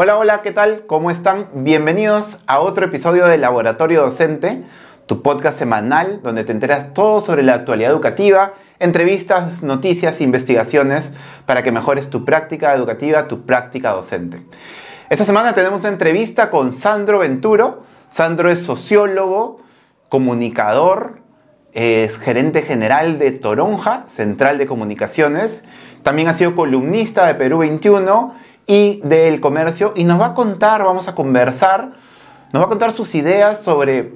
Hola, hola, ¿qué tal? ¿Cómo están? Bienvenidos a otro episodio de Laboratorio Docente, tu podcast semanal donde te enteras todo sobre la actualidad educativa, entrevistas, noticias, investigaciones para que mejores tu práctica educativa, tu práctica docente. Esta semana tenemos una entrevista con Sandro Venturo. Sandro es sociólogo, comunicador, es gerente general de Toronja, Central de Comunicaciones. También ha sido columnista de Perú 21 y del comercio y nos va a contar, vamos a conversar, nos va a contar sus ideas sobre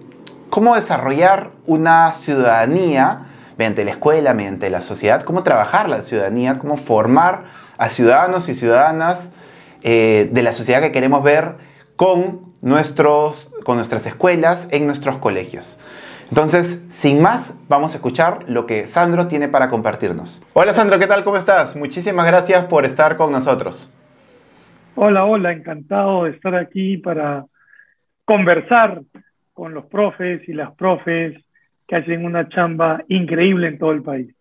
cómo desarrollar una ciudadanía mediante la escuela, mediante la sociedad, cómo trabajar la ciudadanía, cómo formar a ciudadanos y ciudadanas eh, de la sociedad que queremos ver con, nuestros, con nuestras escuelas, en nuestros colegios. Entonces, sin más, vamos a escuchar lo que Sandro tiene para compartirnos. Hola Sandro, ¿qué tal? ¿Cómo estás? Muchísimas gracias por estar con nosotros. Hola, hola, encantado de estar aquí para conversar con los profes y las profes que hacen una chamba increíble en todo el país.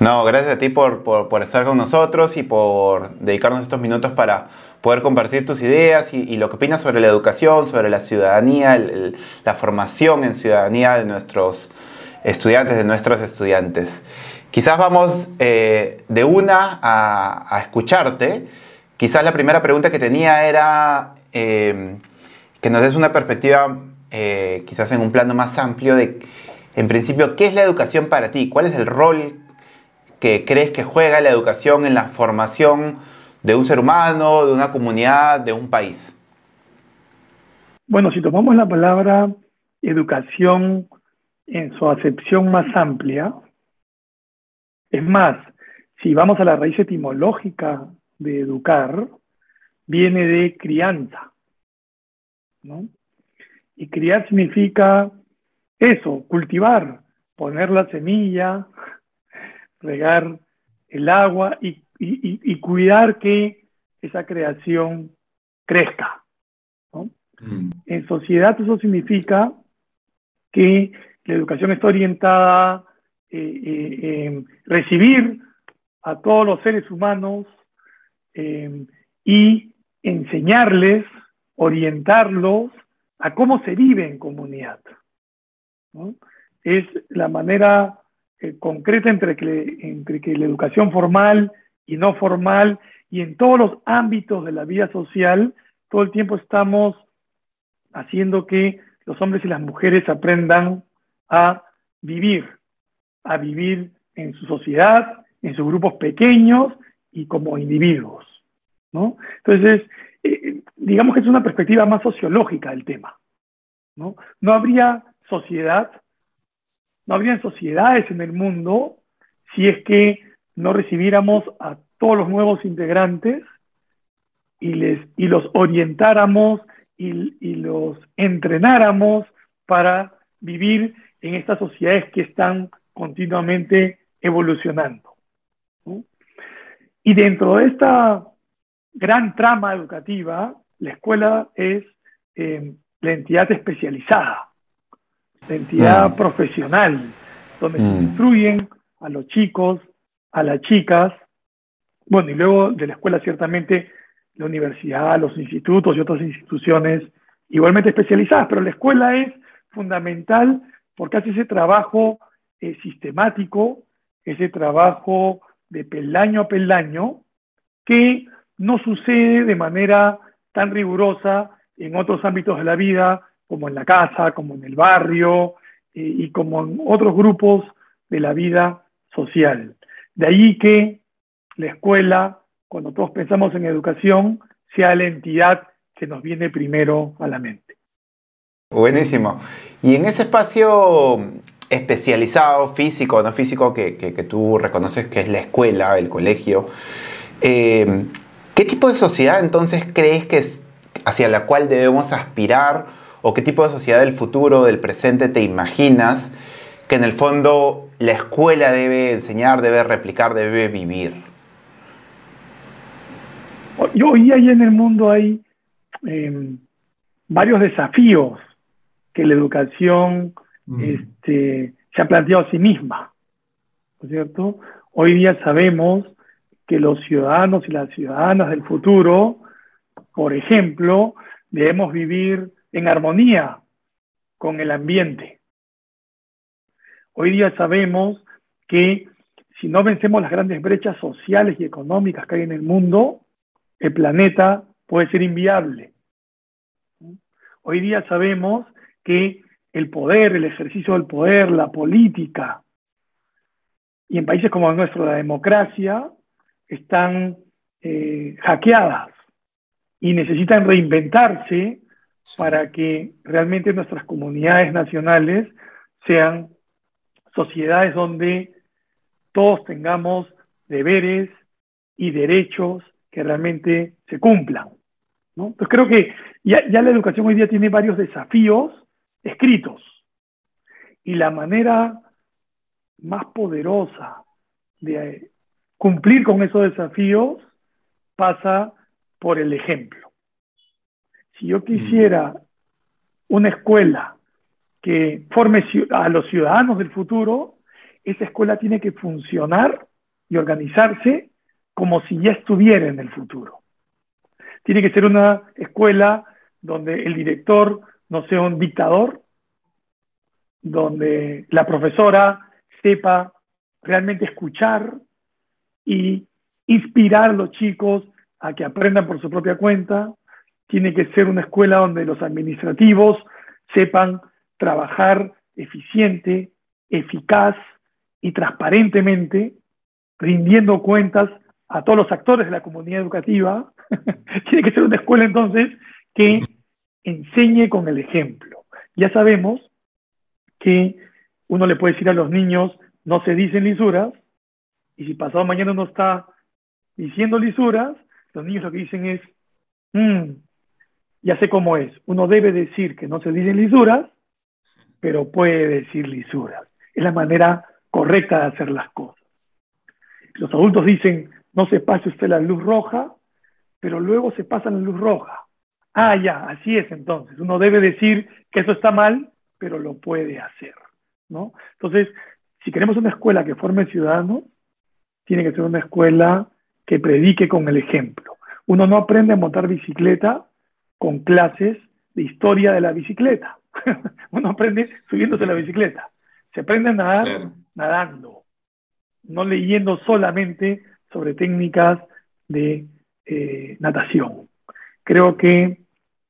No, gracias a ti por, estar con nosotros y por dedicarnos estos minutos para poder compartir tus ideas y, lo que opinas sobre la educación, sobre la ciudadanía, la formación en ciudadanía de nuestros estudiantes, de nuestros estudiantes. Quizás vamos eh, de una a escucharte Quizás la primera pregunta que tenía era eh, que nos des una perspectiva, eh, quizás en un plano más amplio, de, en principio, ¿qué es la educación para ti? ¿Cuál es el rol que crees que juega la educación en la formación de un ser humano, de una comunidad, de un país? Bueno, si tomamos la palabra educación en su acepción más amplia, es más, si vamos a la raíz etimológica de educar viene de crianza, ¿no? Y criar significa eso, cultivar, poner la semilla, regar el agua y, cuidar que esa creación crezca. ¿no? Mm. En sociedad eso significa que la educación está orientada a eh, eh, en recibir a todos los seres humanos Em, y enseñarles, orientarlos a cómo se vive en comunidad. Es la manera eh, concreta entre que, entre que la educación formal y no formal y en todos los ámbitos de la vida social, todo el tiempo estamos haciendo que los hombres y las mujeres aprendan a vivir, a vivir en su sociedad, en sus grupos pequeños y como individuos. Entonces, eh, digamos que es una perspectiva más sociológica del tema. ¿no? habría sociedad, no habrían sociedades en el mundo si es que no recibiéramos a todos los nuevos integrantes y, les, y los orientáramos y los entrenáramos para vivir en estas sociedades que están continuamente evolucionando. Y dentro de esta gran trama educativa, la escuela es eh, la entidad especializada, la entidad mm. profesional, donde se mm. instruyen a los chicos, a las chicas, bueno, y luego de la escuela ciertamente la universidad, los institutos y otras instituciones igualmente especializadas, pero la escuela es fundamental porque hace ese trabajo eh, sistemático, ese trabajo de peldaño a peldaño, que no sucede de manera tan rigurosa en otros ámbitos de la vida, como en la casa, como en el barrio eh, y como en otros grupos de la vida social. De ahí que la escuela, cuando todos pensamos en educación, sea la entidad que nos viene primero a la mente. Buenísimo. Y en ese espacio especializado, físico, no físico, que, tú reconoces que es la escuela, el colegio, eh, ¿qué tipo de sociedad entonces crees que es hacia la cual debemos aspirar o qué tipo de sociedad del futuro, del presente te imaginas que en el fondo la escuela debe enseñar, debe replicar, debe vivir? Hoy ahí en el mundo hay em, varios desafíos que la educación este, se ha planteado a sí misma, ¿no es cierto? Hoy día sabemos que los ciudadanos y las ciudadanas del futuro Por ejemplo, debemos vivir en armonía con el ambiente. Hoy día sabemos que si no vencemos las grandes brechas sociales y económicas que hay en el mundo, el planeta puede ser inviable. Hoy día sabemos que el poder, el ejercicio del poder, la política, y en países como el nuestro, la democracia, están eh, hackeadas y necesitan reinventarse para que realmente nuestras comunidades nacionales sean sociedades donde todos tengamos deberes y derechos que realmente se cumplan. ¿no? Entonces creo que ya, ya la educación hoy día tiene varios desafíos escritos y la manera más poderosa de cumplir con esos desafíos pasa por el ejemplo. Si yo quisiera una escuela que forme a los ciudadanos del futuro, esa escuela tiene que funcionar y organizarse como si ya estuviera en el futuro. Tiene que ser una escuela donde el director no sea un dictador, donde la profesora sepa realmente escuchar y inspirar a los chicos a que aprendan por su propia cuenta. Tiene que ser una escuela donde los administrativos sepan trabajar eficiente, eficaz y transparentemente, rindiendo cuentas a todos los actores de la comunidad educativa. Tiene que ser una escuela entonces que enseñe con el ejemplo. Ya sabemos que uno le puede decir a los niños, no se dicen lisuras, y si pasado mañana uno está diciendo lisuras, los niños lo que dicen es, mm, ya sé cómo es, uno debe decir que no se dicen lisuras, pero puede decir lisuras. Es la manera correcta de hacer las cosas. Los adultos dicen, no se pase usted la luz roja, pero luego se pasa la luz roja. Ah, ya, así es entonces. Uno debe decir que eso está mal, pero lo puede hacer. ¿no? Entonces, si queremos una escuela que forme ciudadanos, tiene que ser una escuela que predique con el ejemplo. Uno no aprende a montar bicicleta con clases de historia de la bicicleta. Uno aprende subiéndose la bicicleta. Se aprende a nadar nadando, no leyendo solamente sobre técnicas de eh, natación. Creo que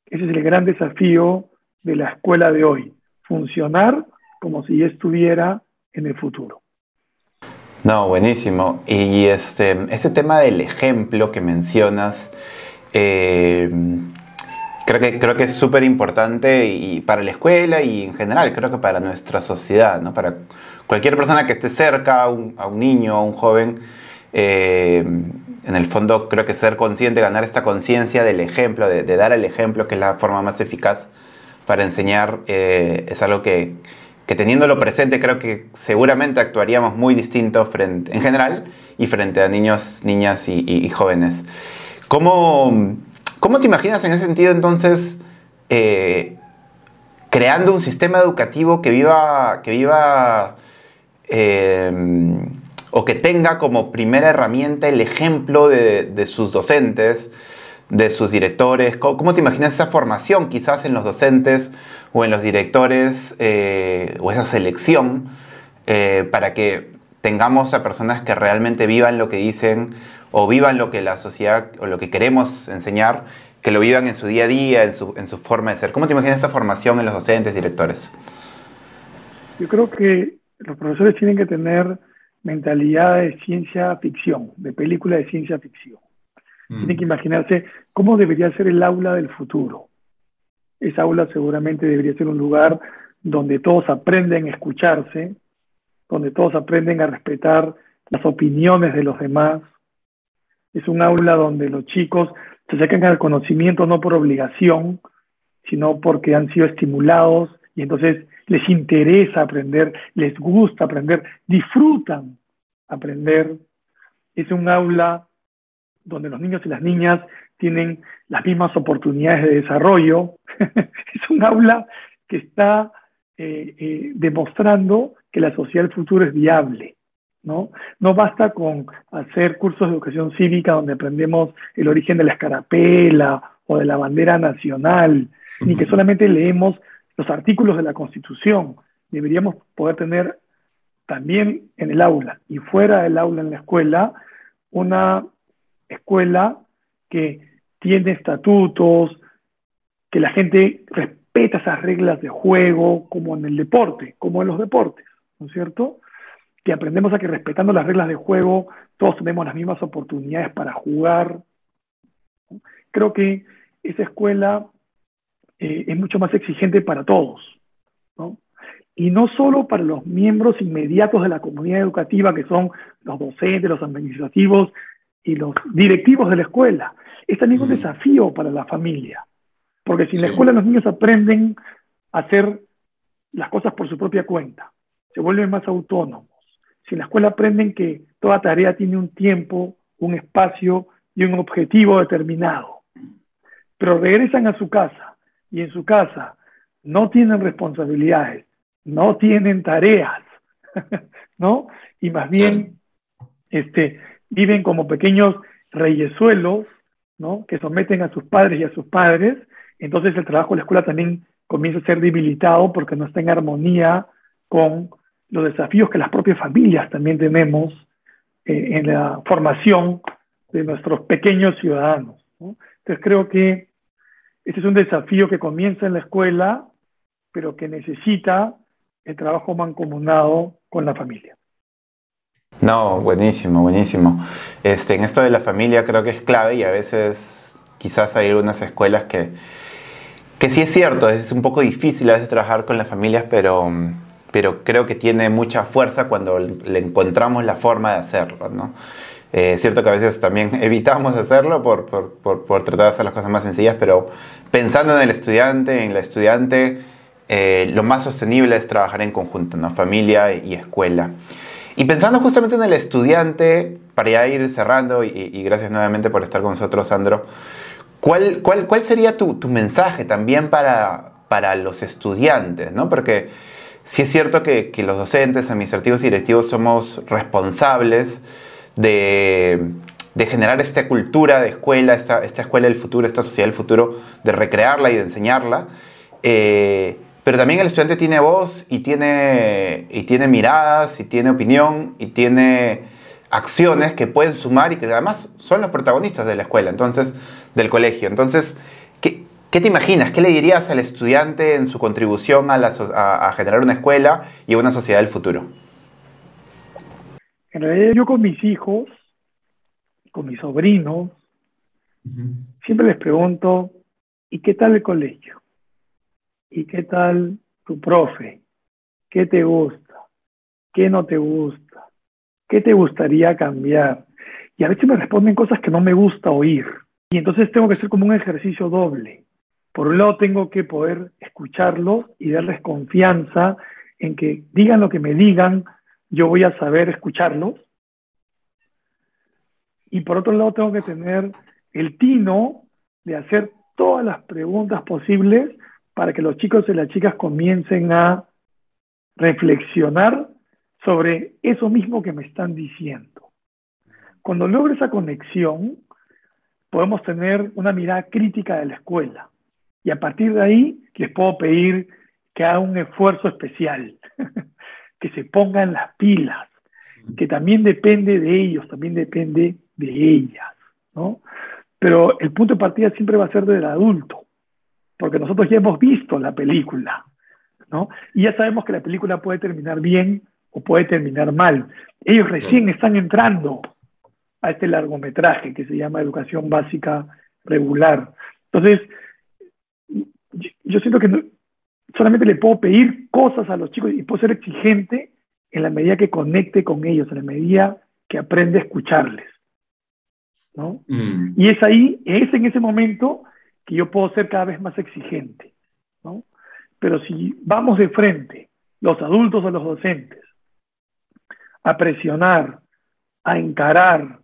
ese es el gran desafío de la escuela de hoy, funcionar como si estuviera en el futuro. No, buenísimo. Y este, ese tema del ejemplo que mencionas, eh, creo, que, creo que es súper importante y para la escuela y en general, creo que para nuestra sociedad, ¿no? para cualquier persona que esté cerca, a un, niño, a un joven. Eh, en el fondo creo que ser consciente, ganar esta conciencia del ejemplo, de, dar el ejemplo, que es la forma más eficaz para enseñar, eh, es algo que, que teniéndolo presente creo que seguramente actuaríamos muy distinto en general y frente a niños, niñas y, jóvenes. ¿Cómo, ¿Cómo, te imaginas en ese sentido entonces eh, creando un sistema educativo que viva, que viva eh, o que tenga como primera herramienta el ejemplo de, sus docentes, de sus directores? ¿Cómo, te imaginas esa formación quizás en los docentes? O en los directores eh, o esa selección eh, para que tengamos a personas que realmente vivan lo que dicen o vivan lo que la sociedad o lo que queremos enseñar, que lo vivan en su día a día, en su, en su forma de ser. ¿Cómo te imaginas esa formación en los docentes, directores? Yo creo que los profesores tienen que tener mentalidad de ciencia ficción, de película de ciencia ficción. Mm. Tienen que imaginarse cómo debería ser el aula del futuro. Esa aula seguramente debería ser un lugar donde todos aprenden a escucharse, donde todos aprenden a respetar las opiniones de los demás. Es un aula donde los chicos se sacan al conocimiento no por obligación, sino porque han sido estimulados y entonces les interesa aprender, les gusta aprender, disfrutan aprender. Es un aula donde los niños y las niñas tienen las mismas oportunidades de desarrollo. es un aula que está eh, eh, demostrando que la sociedad del futuro es viable. ¿no? no basta con hacer cursos de educación cívica donde aprendemos el origen de la escarapela o de la bandera nacional, ni que solamente leemos los artículos de la Constitución. Deberíamos poder tener también en el aula y fuera del aula en la escuela una escuela que tiene estatutos, que la gente respeta esas reglas de juego, como en el deporte, como en los deportes, ¿no es cierto? Que aprendemos a que respetando las reglas de juego todos tenemos las mismas oportunidades para jugar. Creo que esa escuela eh, es mucho más exigente para todos, ¿no? Y no solo para los miembros inmediatos de la comunidad educativa, que son los docentes, los administrativos y los directivos de la escuela. Es también un desafío para la familia, porque si en la escuela los niños aprenden a hacer las cosas por su propia cuenta, se vuelven más autónomos. Si en la escuela aprenden que toda tarea tiene un tiempo, un espacio y un objetivo determinado, pero regresan a su casa y en su casa no tienen responsabilidades, no tienen tareas, ¿no? Y más bien este, viven como pequeños reyesuelos, ¿no? Que someten a sus padres y a sus padres, entonces el trabajo de la escuela también comienza a ser debilitado porque no está en armonía con los desafíos que las propias familias también tenemos eh, en la formación de nuestros pequeños ciudadanos. Entonces creo que este es un desafío que comienza en la escuela, pero que necesita el trabajo mancomunado con la familia. No, buenísimo, buenísimo. Este, en esto de la familia creo que es clave y a veces quizás hay algunas escuelas que, que sí es cierto, es un poco difícil a veces trabajar con las familias, pero, pero creo que tiene mucha fuerza cuando le encontramos la forma de hacerlo, ¿no? Eh, es cierto que a veces también evitamos hacerlo por, por, por, tratar de hacer las cosas más sencillas, pero pensando en el estudiante, en la estudiante, eh, lo más sostenible es trabajar en conjunto, ¿no? familia y escuela. Y pensando justamente en el estudiante, para ya ir cerrando, y, gracias nuevamente por estar con nosotros, Sandro, ¿cuál, cuál, cuál sería tu, mensaje también para, para los estudiantes? ¿no? Porque sí es cierto que, que los docentes, administrativos y directivos somos responsables de, de generar esta cultura de escuela, esta, esta, escuela del futuro, esta sociedad del futuro, de recrearla y de enseñarla. Eh, pero también el estudiante tiene voz y tiene, y tiene miradas y tiene opinión y tiene acciones que pueden sumar y que además son los protagonistas de la escuela, entonces, del colegio. Entonces, ¿qué, qué te imaginas? ¿Qué le dirías al estudiante en su contribución a, a, generar una escuela y una sociedad del futuro? En realidad yo con mis hijos, con mis sobrinos, siempre les pregunto, ¿y qué tal el colegio? ¿Y qué tal tu profe? ¿Qué te gusta? ¿Qué no te gusta? ¿Qué te gustaría cambiar? Y a veces me responden cosas que no me gusta oír. Y entonces tengo que hacer como un ejercicio doble. Por un lado tengo que poder escucharlos y darles confianza en que digan lo que me digan, yo voy a saber escucharlos. Y por otro lado tengo que tener el tino de hacer todas las preguntas posibles para que los chicos y las chicas comiencen a reflexionar sobre eso mismo que me están diciendo. Cuando logro esa conexión, podemos tener una mirada crítica de la escuela y a partir de ahí les puedo pedir que hagan un esfuerzo especial, que se pongan las pilas, que también depende de ellos, también depende de ellas, ¿no? Pero el punto de partida siempre va a ser del adulto porque nosotros ya hemos visto la película, ¿no? Y ya sabemos que la película puede terminar bien o puede terminar mal. Ellos recién están entrando a este largometraje que se llama Educación Básica Regular. Entonces, yo siento que solamente le puedo pedir cosas a los chicos y puedo ser exigente en la medida que conecte con ellos, en la medida que aprende a escucharles. ¿no? Mm. Y es ahí, es en ese momento que yo puedo ser cada vez más exigente. ¿no? Pero si vamos de frente, los adultos o los docentes, a presionar, a encarar,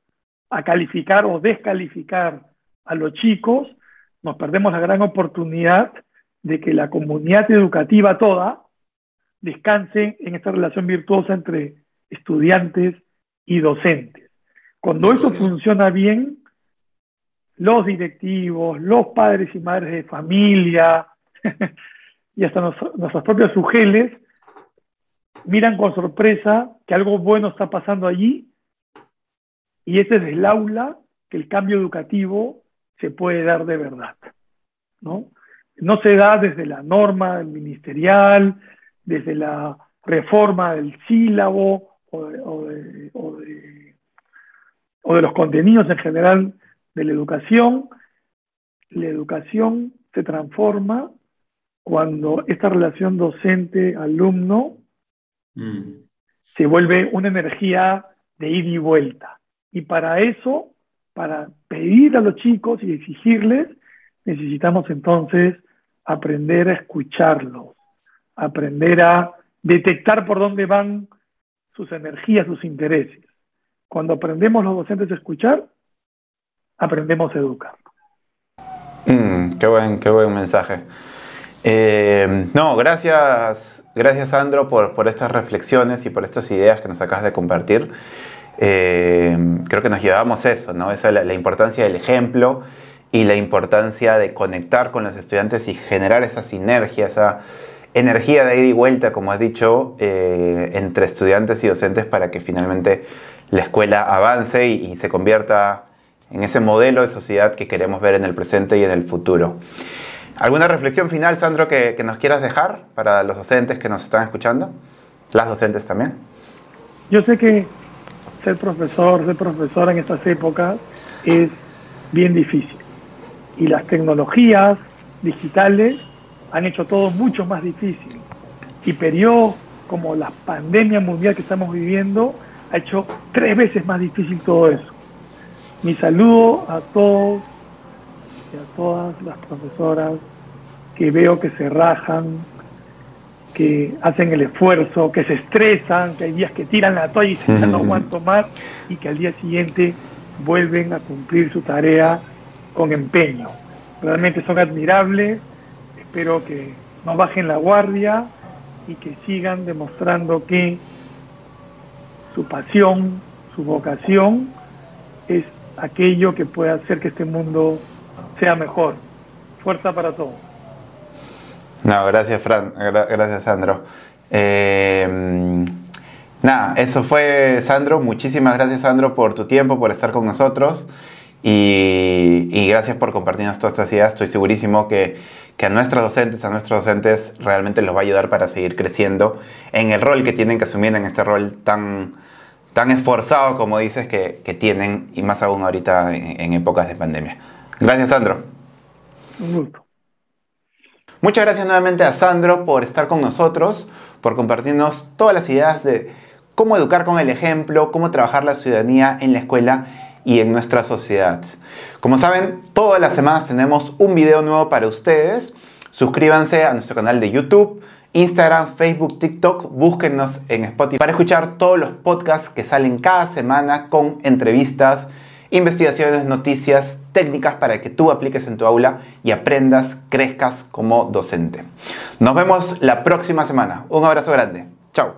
a calificar o descalificar a los chicos, nos perdemos la gran oportunidad de que la comunidad educativa toda descanse en esta relación virtuosa entre estudiantes y docentes. Cuando eso funciona bien, los directivos, los padres y madres de familia y hasta nuestros propios sujeles miran con sorpresa que algo bueno está pasando allí y es desde el aula que el cambio educativo se puede dar de verdad. ¿no? no se da desde la norma ministerial, desde la reforma del sílabo o de, o de los contenidos en general de la educación. La educación se transforma cuando esta relación docente-alumno mm. se vuelve una energía de ida y vuelta. Y para eso, para pedir a los chicos y exigirles, necesitamos entonces aprender a escucharlos, aprender a detectar por dónde van sus energías, sus intereses. Cuando aprendemos los docentes a escuchar, aprendemos a educar. Mm, qué, buen, qué buen mensaje. Eh, no, gracias, gracias Sandro por, por, estas reflexiones y por estas ideas que nos acabas de compartir. Eh, creo que nos llevamos eso, ¿no? Esa la, importancia del ejemplo y la importancia de conectar con los estudiantes y generar esa sinergia, esa energía de ida y vuelta, como has dicho, eh, entre estudiantes y docentes para que finalmente la escuela avance y se convierta en ese modelo de sociedad que queremos ver en el presente y en el futuro. ¿Alguna reflexión final, Sandro, que, nos quieras dejar para los docentes que nos están escuchando? Las docentes también. Yo sé que ser profesor, ser profesora en estas épocas es bien difícil. Y las tecnologías digitales han hecho todo mucho más difícil. Y periodos como la pandemia mundial que estamos viviendo ha hecho tres veces más difícil todo eso. Mi saludo a todos y a todas las profesoras que veo que se rajan, que hacen el esfuerzo, que se estresan, que hay días que tiran la toalla y se no aguanto más y que al día siguiente vuelven a cumplir su tarea con empeño. Realmente son admirables, espero que no bajen la guardia y que sigan demostrando que su pasión, su vocación es aquello que puede hacer que este mundo sea mejor. Fuerza para todos. No, gracias, Fran. Gracias, Sandro. Eh, nada, eso fue Sandro. Muchísimas gracias, Sandro, por tu tiempo, por estar con nosotros. Y, gracias por compartirnos todas estas ideas. Estoy segurísimo que, a nuestros docentes, a nuestros docentes, realmente los va a ayudar para seguir creciendo en el rol que tienen que asumir, en este rol tan, tan esforzado como dices que, tienen y más aún ahorita en, épocas de pandemia. Gracias, Sandro. Un gusto. Muchas gracias nuevamente a Sandro por estar con nosotros, por compartirnos todas las ideas de cómo educar con el ejemplo, cómo trabajar la ciudadanía en la escuela y en nuestra sociedad. Como saben, todas las semanas tenemos un video nuevo para ustedes. Suscríbanse a nuestro canal de YouTube Instagram, Facebook, TikTok, búsquennos en Spotify para escuchar todos los podcasts que salen cada semana con entrevistas, investigaciones, noticias, técnicas para que tú apliques en tu aula y aprendas, crezcas como docente. Nos vemos la próxima semana. Un abrazo grande. Chao.